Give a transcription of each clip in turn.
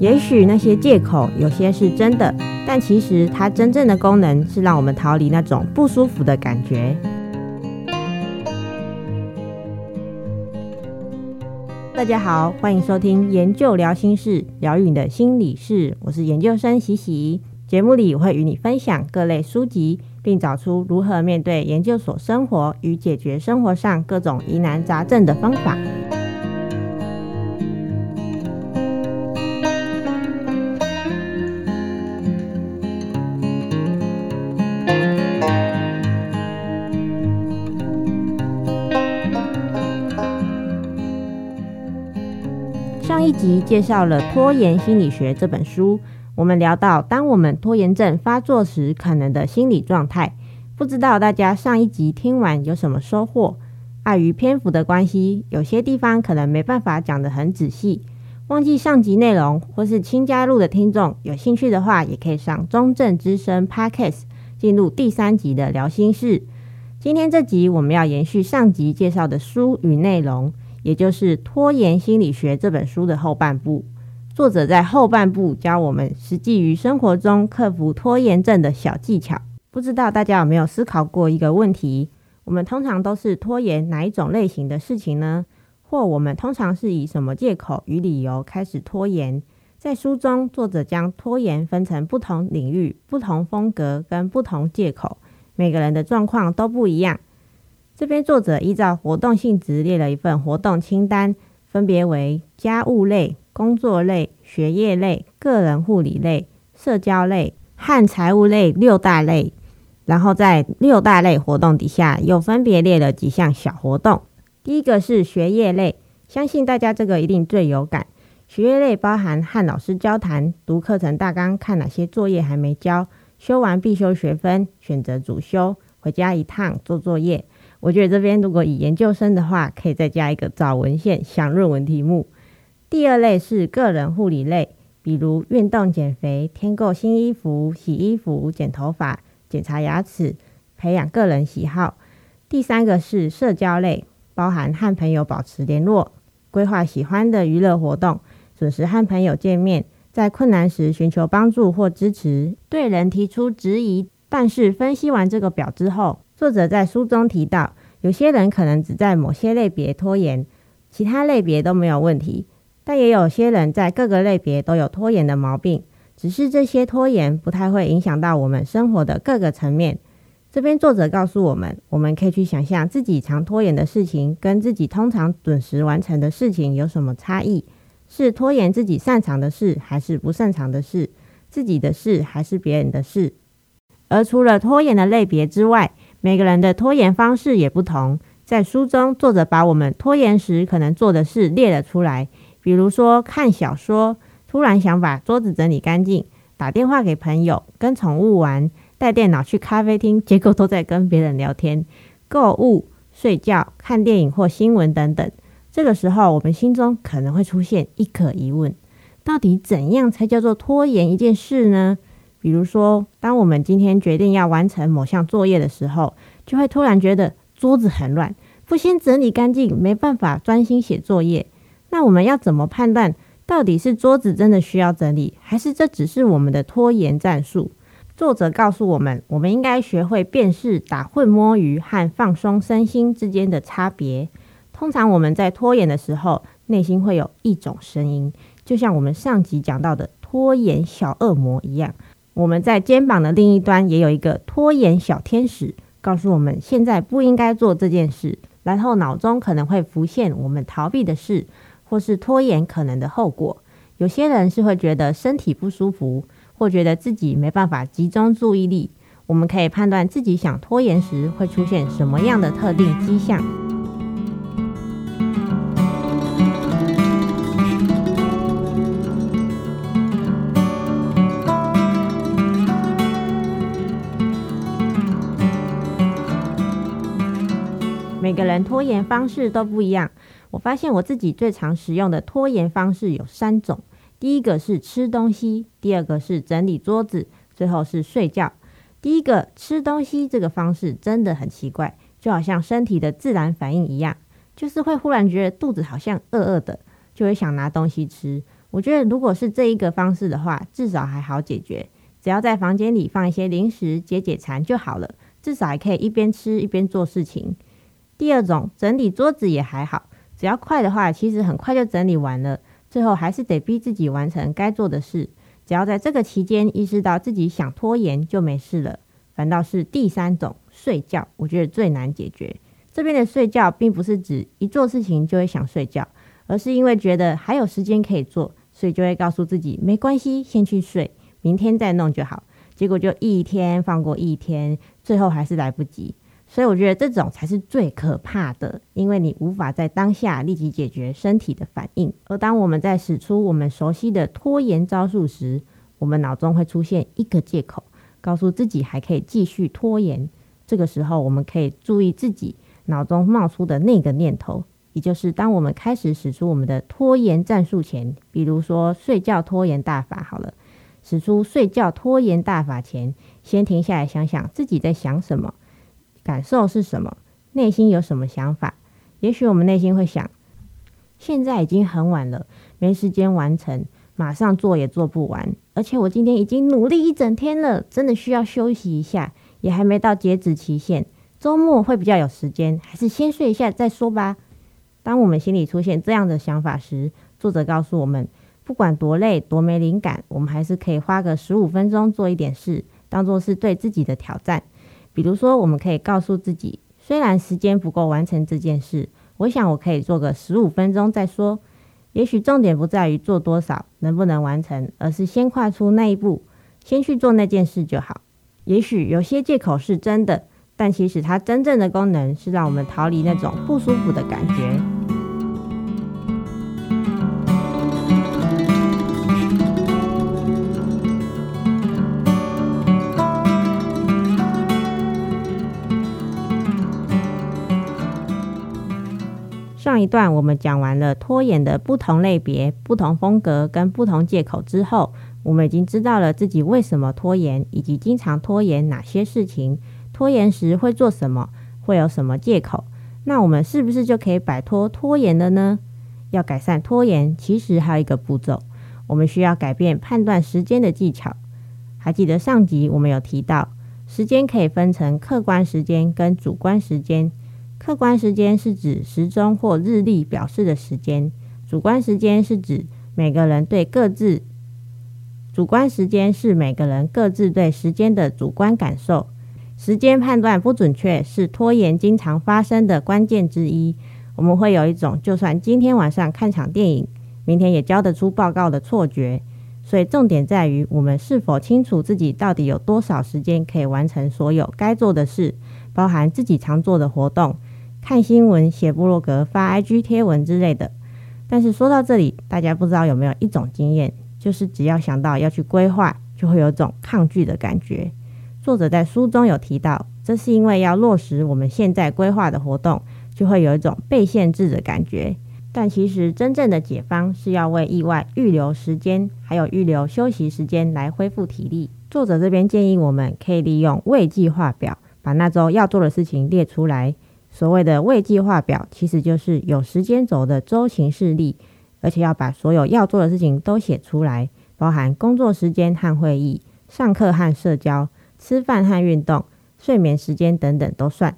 也许那些借口有些是真的，但其实它真正的功能是让我们逃离那种不舒服的感觉。大家好，欢迎收听研究聊心事，疗愈你的心理事。我是研究生喜喜。节目里我会与你分享各类书籍，并找出如何面对研究所生活与解决生活上各种疑难杂症的方法。集介绍了《拖延心理学》这本书，我们聊到当我们拖延症发作时可能的心理状态。不知道大家上一集听完有什么收获？碍于篇幅的关系，有些地方可能没办法讲得很仔细，忘记上集内容，或是新加入的听众有兴趣的话，也可以上中正之声 Podcast 进入第三集的聊心室。今天这集我们要延续上集介绍的书与内容。也就是《拖延心理学》这本书的后半部，作者在后半部教我们实际于生活中克服拖延症的小技巧。不知道大家有没有思考过一个问题：我们通常都是拖延哪一种类型的事情呢？或我们通常是以什么借口与理由开始拖延？在书中，作者将拖延分成不同领域、不同风格跟不同借口，每个人的状况都不一样。这边作者依照活动性质列了一份活动清单，分别为家务类、工作类、学业类、个人护理类、社交类和财务类六大类。然后在六大类活动底下又分别列了几项小活动。第一个是学业类，相信大家这个一定最有感。学业类包含和老师交谈、读课程大纲、看哪些作业还没交、修完必修学分、选择主修、回家一趟做作业。我觉得这边如果以研究生的话，可以再加一个找文献、想论文题目。第二类是个人护理类，比如运动、减肥、添购新衣服、洗衣服、剪头发、检查牙齿、培养个人喜好。第三个是社交类，包含和朋友保持联络、规划喜欢的娱乐活动、准时和朋友见面、在困难时寻求帮助或支持、对人提出质疑。但是分析完这个表之后，作者在书中提到，有些人可能只在某些类别拖延，其他类别都没有问题。但也有些人在各个类别都有拖延的毛病，只是这些拖延不太会影响到我们生活的各个层面。这边作者告诉我们，我们可以去想象自己常拖延的事情，跟自己通常准时完成的事情有什么差异？是拖延自己擅长的事，还是不擅长的事？自己的事还是别人的事？而除了拖延的类别之外，每个人的拖延方式也不同。在书中，作者把我们拖延时可能做的事列了出来，比如说看小说、突然想把桌子整理干净、打电话给朋友、跟宠物玩、带电脑去咖啡厅，结果都在跟别人聊天、购物、睡觉、看电影或新闻等等。这个时候，我们心中可能会出现一个疑问：到底怎样才叫做拖延一件事呢？比如说，当我们今天决定要完成某项作业的时候，就会突然觉得桌子很乱，不先整理干净，没办法专心写作业。那我们要怎么判断，到底是桌子真的需要整理，还是这只是我们的拖延战术？作者告诉我们，我们应该学会辨识打混摸鱼和放松身心之间的差别。通常我们在拖延的时候，内心会有一种声音，就像我们上集讲到的拖延小恶魔一样。我们在肩膀的另一端也有一个拖延小天使，告诉我们现在不应该做这件事。然后脑中可能会浮现我们逃避的事，或是拖延可能的后果。有些人是会觉得身体不舒服，或觉得自己没办法集中注意力。我们可以判断自己想拖延时会出现什么样的特定迹象。每个人拖延方式都不一样。我发现我自己最常使用的拖延方式有三种：第一个是吃东西，第二个是整理桌子，最后是睡觉。第一个吃东西这个方式真的很奇怪，就好像身体的自然反应一样，就是会忽然觉得肚子好像饿饿的，就会想拿东西吃。我觉得如果是这一个方式的话，至少还好解决，只要在房间里放一些零食解解馋就好了，至少还可以一边吃一边做事情。第二种，整理桌子也还好，只要快的话，其实很快就整理完了。最后还是得逼自己完成该做的事，只要在这个期间意识到自己想拖延就没事了。反倒是第三种，睡觉，我觉得最难解决。这边的睡觉并不是指一做事情就会想睡觉，而是因为觉得还有时间可以做，所以就会告诉自己没关系，先去睡，明天再弄就好。结果就一天放过一天，最后还是来不及。所以我觉得这种才是最可怕的，因为你无法在当下立即解决身体的反应。而当我们在使出我们熟悉的拖延招数时，我们脑中会出现一个借口，告诉自己还可以继续拖延。这个时候，我们可以注意自己脑中冒出的那个念头，也就是当我们开始使出我们的拖延战术前，比如说睡觉拖延大法好了，使出睡觉拖延大法前，先停下来想想自己在想什么。感受是什么？内心有什么想法？也许我们内心会想：现在已经很晚了，没时间完成，马上做也做不完。而且我今天已经努力一整天了，真的需要休息一下，也还没到截止期限。周末会比较有时间，还是先睡一下再说吧。当我们心里出现这样的想法时，作者告诉我们：不管多累、多没灵感，我们还是可以花个十五分钟做一点事，当做是对自己的挑战。比如说，我们可以告诉自己，虽然时间不够完成这件事，我想我可以做个十五分钟再说。也许重点不在于做多少，能不能完成，而是先跨出那一步，先去做那件事就好。也许有些借口是真的，但其实它真正的功能是让我们逃离那种不舒服的感觉。上一段我们讲完了拖延的不同类别、不同风格跟不同借口之后，我们已经知道了自己为什么拖延，以及经常拖延哪些事情，拖延时会做什么，会有什么借口。那我们是不是就可以摆脱拖延了呢？要改善拖延，其实还有一个步骤，我们需要改变判断时间的技巧。还记得上集我们有提到，时间可以分成客观时间跟主观时间。客观时间是指时钟或日历表示的时间，主观时间是指每个人对各自主观时间是每个人各自对时间的主观感受。时间判断不准确是拖延经常发生的关键之一。我们会有一种就算今天晚上看场电影，明天也交得出报告的错觉。所以重点在于我们是否清楚自己到底有多少时间可以完成所有该做的事，包含自己常做的活动。看新闻、写部落格、发 IG 贴文之类的。但是说到这里，大家不知道有没有一种经验，就是只要想到要去规划，就会有种抗拒的感觉。作者在书中有提到，这是因为要落实我们现在规划的活动，就会有一种被限制的感觉。但其实真正的解方是要为意外预留时间，还有预留休息时间来恢复体力。作者这边建议我们可以利用未计划表，把那周要做的事情列出来。所谓的未计划表，其实就是有时间轴的周行事历，而且要把所有要做的事情都写出来，包含工作时间和会议、上课和社交、吃饭和运动、睡眠时间等等都算。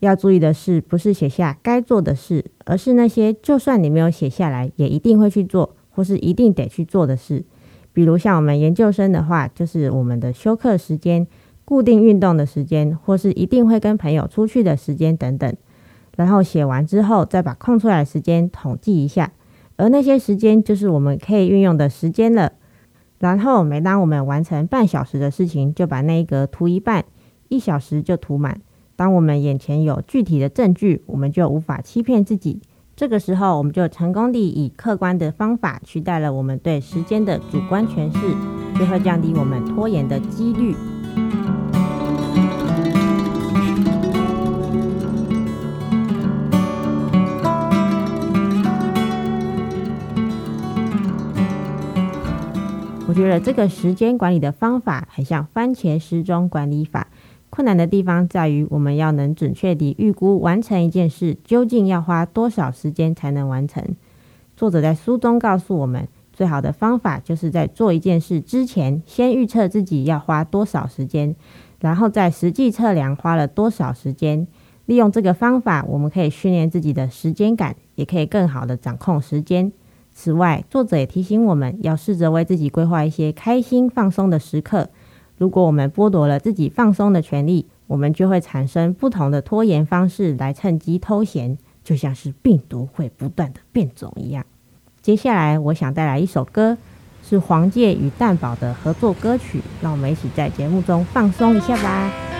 要注意的是，不是写下该做的事，而是那些就算你没有写下来，也一定会去做，或是一定得去做的事。比如像我们研究生的话，就是我们的休课时间。固定运动的时间，或是一定会跟朋友出去的时间等等，然后写完之后，再把空出来的时间统计一下，而那些时间就是我们可以运用的时间了。然后每当我们完成半小时的事情，就把那一格涂一半，一小时就涂满。当我们眼前有具体的证据，我们就无法欺骗自己。这个时候，我们就成功地以客观的方法取代了我们对时间的主观诠释，就会降低我们拖延的几率。觉得这个时间管理的方法很像番茄时钟管理法。困难的地方在于，我们要能准确地预估完成一件事究竟要花多少时间才能完成。作者在书中告诉我们，最好的方法就是在做一件事之前，先预测自己要花多少时间，然后再实际测量花了多少时间。利用这个方法，我们可以训练自己的时间感，也可以更好的掌控时间。此外，作者也提醒我们要试着为自己规划一些开心放松的时刻。如果我们剥夺了自己放松的权利，我们就会产生不同的拖延方式来趁机偷闲，就像是病毒会不断的变种一样。接下来，我想带来一首歌，是黄玠与蛋宝的合作歌曲，让我们一起在节目中放松一下吧。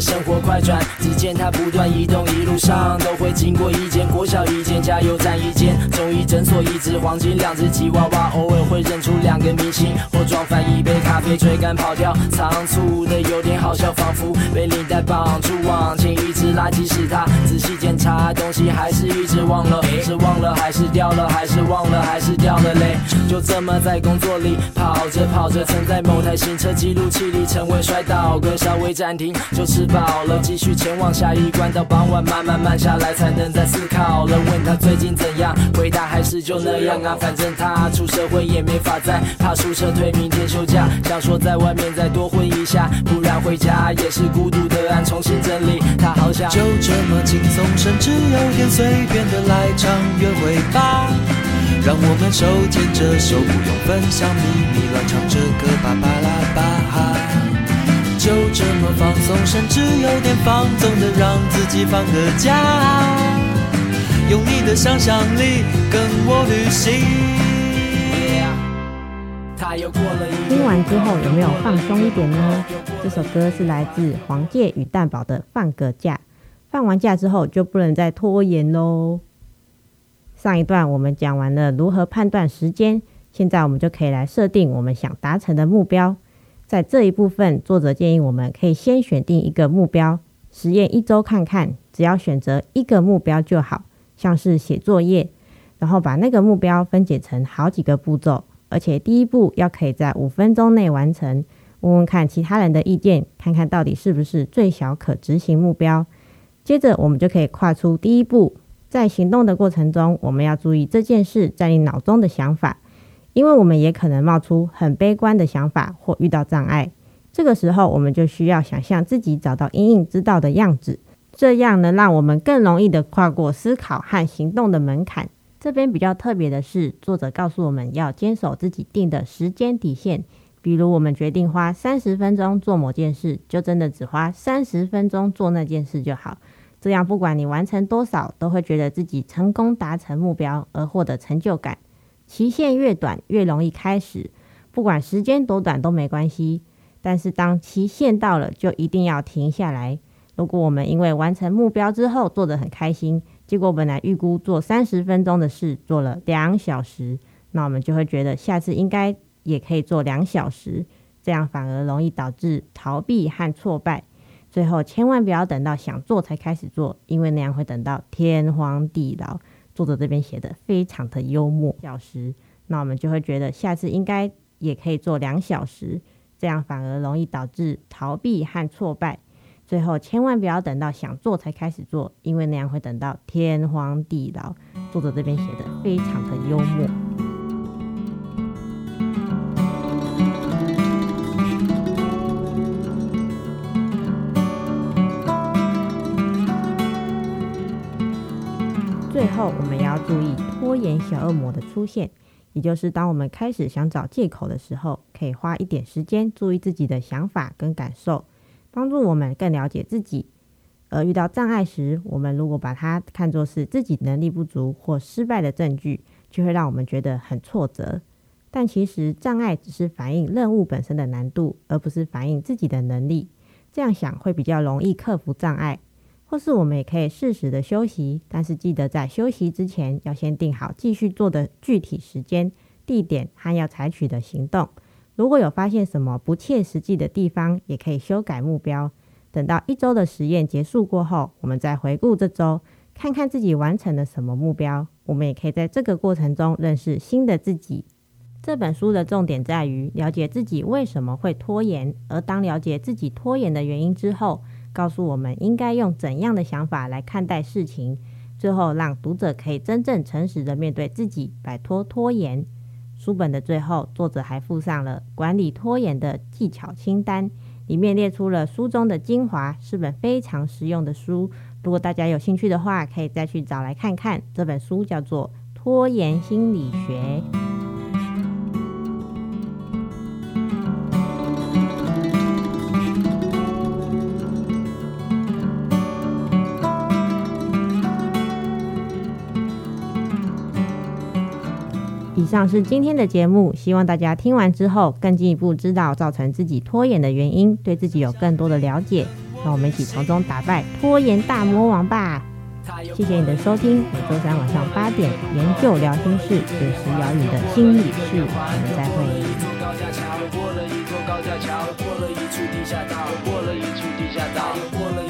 生活快转，只见他不断移动，一路上都会经过一间国小，一间加油站，一间中医诊所，一只黄金，两只吉娃娃，偶尔会认出两个明星，或撞翻一杯咖啡，追赶跑掉，仓促的有点好笑，仿佛被领带绑住往前，一直拉，即使他仔细检查东西，还是一直忘了，是忘了还是掉了，还是忘了还是掉了嘞，就这么在工作里跑着跑着，曾在某台行车记录器里成为摔倒哥，稍微暂停就吃饱了，继续前往下一关，到傍晚慢慢慢下来，才能再思考了。问他最近怎样，回答还是就那样啊，反正他出社会也没法再怕出车退，明天休假，想说在外面再多混一下，不然回家也是孤独的安，重新整理。他好像就这么轻松，甚至有点随便的来场约会吧，让我们手牵着手，不用分享秘密，乱唱着歌，巴巴拉巴哈。就这么放松，甚至有点放纵的让自己放个假，用你的想象力跟我旅行。听完之后有没有放松一点呢？这首歌是来自黄玠与蛋堡的《放个假》，放完假之后就不能再拖延喽。上一段我们讲完了如何判断时间，现在我们就可以来设定我们想达成的目标。在这一部分，作者建议我们可以先选定一个目标，实验一周看看，只要选择一个目标就好，像是写作业，然后把那个目标分解成好几个步骤，而且第一步要可以在五分钟内完成。问问看其他人的意见，看看到底是不是最小可执行目标。接着我们就可以跨出第一步，在行动的过程中，我们要注意这件事在你脑中的想法。因为我们也可能冒出很悲观的想法或遇到障碍，这个时候我们就需要想象自己找到因应之道的样子，这样能让我们更容易的跨过思考和行动的门槛。这边比较特别的是，作者告诉我们要坚守自己定的时间底线，比如我们决定花三十分钟做某件事，就真的只花三十分钟做那件事就好。这样不管你完成多少，都会觉得自己成功达成目标而获得成就感。期限越短，越容易开始，不管时间多短都没关系。但是当期限到了，就一定要停下来。如果我们因为完成目标之后做得很开心，结果本来预估做三十分钟的事做了两小时，那我们就会觉得下次应该也可以做两小时，这样反而容易导致逃避和挫败。最后千万不要等到想做才开始做，因为那样会等到天荒地老。作者这边写的非常的幽默，小时，那我们就会觉得下次应该也可以做两小时，这样反而容易导致逃避和挫败。最后千万不要等到想做才开始做，因为那样会等到天荒地老。作者这边写的非常的幽默。注意拖延小恶魔的出现，也就是当我们开始想找借口的时候，可以花一点时间注意自己的想法跟感受，帮助我们更了解自己。而遇到障碍时，我们如果把它看作是自己能力不足或失败的证据，就会让我们觉得很挫折。但其实障碍只是反映任务本身的难度，而不是反映自己的能力。这样想会比较容易克服障碍。或是我们也可以适时的休息，但是记得在休息之前要先定好继续做的具体时间、地点和要采取的行动。如果有发现什么不切实际的地方，也可以修改目标。等到一周的实验结束过后，我们再回顾这周，看看自己完成了什么目标。我们也可以在这个过程中认识新的自己。这本书的重点在于了解自己为什么会拖延，而当了解自己拖延的原因之后，告诉我们应该用怎样的想法来看待事情，最后让读者可以真正诚实的面对自己，摆脱拖延。书本的最后，作者还附上了管理拖延的技巧清单，里面列出了书中的精华，是本非常实用的书。如果大家有兴趣的话，可以再去找来看看。这本书叫做《拖延心理学》。以上是今天的节目，希望大家听完之后更进一步知道造成自己拖延的原因，对自己有更多的了解。让我们一起从中打败拖延大魔王吧！谢谢你的收听，每周三晚上八点，研究聊心事，准时聊你的心理事，我们再会。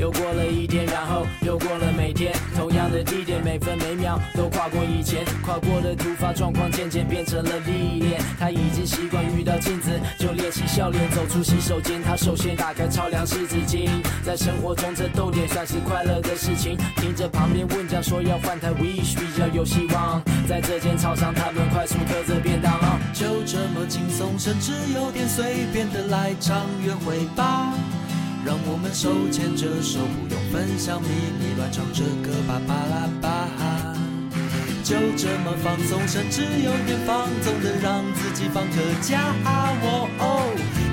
又过了一天，然后又过了每天，同样的地点，每分每秒都跨过以前，跨过的突发状况渐渐变成了历练。他已经习惯遇到镜子就练习笑脸，走出洗手间，他首先打开超量湿纸巾。在生活中这逗点算是快乐的事情，听着旁边问讲说要换台 Wish 比较有希望。在这间超商，他们快速刻着便当，就这么轻松，甚至有点随便的来场约会吧。让我们手牵着手，不用分享秘密，乱唱着歌吧吧啦吧，就这么放松，甚至有点放纵的让自己放个假。哦哦，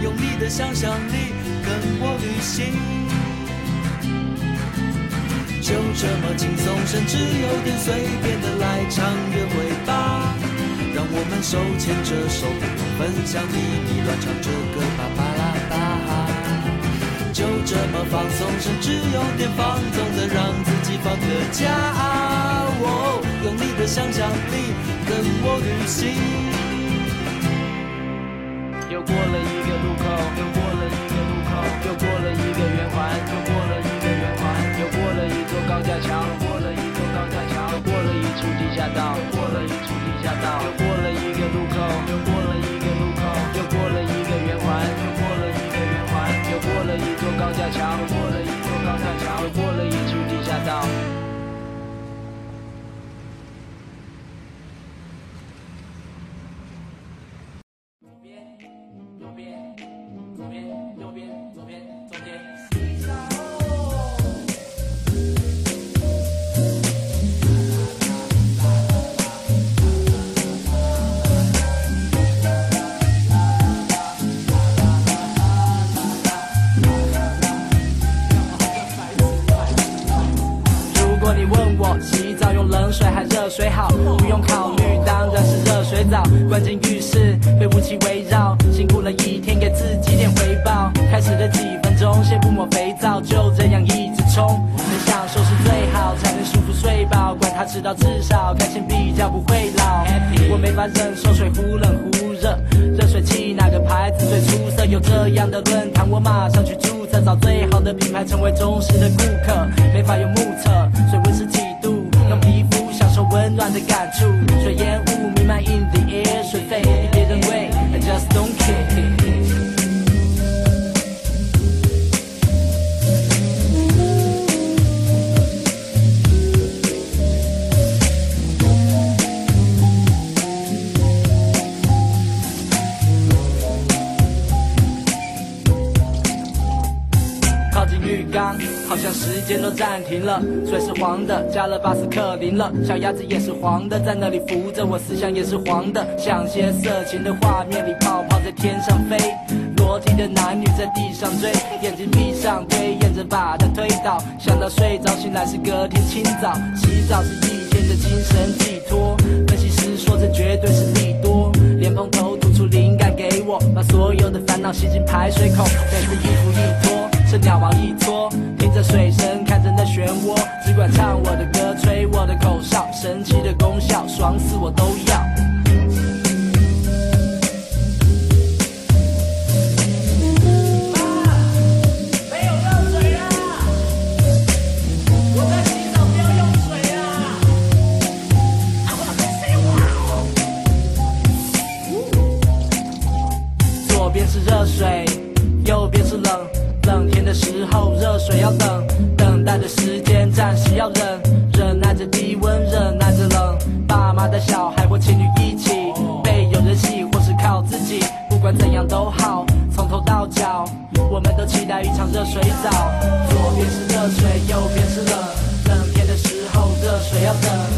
用你的想象力跟我旅行，就这么轻松，甚至有点随便的来场约会吧。让我们手牵着手，不用分享秘密，乱唱着歌吧吧啦。这么放松，甚至有点放纵的让自己放个假。哦，用你的想象力跟我旅行。又过了我洗澡用冷水还热水好，不用考虑，当然是热水澡。关进浴室，被雾气围绕，辛苦了一天，给自己点回报。开始的几分钟，先不抹肥皂，就这样一直冲。能享受是最好，才能舒服睡饱。管他迟到，至少开心比较不会老。Happy. 我没法忍受水忽冷忽热，热水器哪个牌子最出色？有这样的论坛，我马上去注册，找最好的品牌，成为忠实的顾客。没法用目测，水温是几？用皮肤享受。温暖的感触，随烟雾弥漫 in the air，停了。水是黄的，加了巴斯克林了。小鸭子也是黄的，在那里浮着，我思想也是黄的，像些色情的画面里，泡泡在天上飞。裸体的男女在地上追，眼睛闭上，推，沿着把它推倒。想到睡着，醒来是隔天清早。洗澡是一天的精神寄托。分析师说这绝对是利多。莲蓬头吐出灵感给我，把所有的烦恼吸进排水口。每次神奇的功效，爽死我都。小孩或情侣一起，被有人戏或是靠自己，不管怎样都好，从头到脚，我们都期待一场热水澡。左边是热水，右边是冷，冷天的时候热水要等。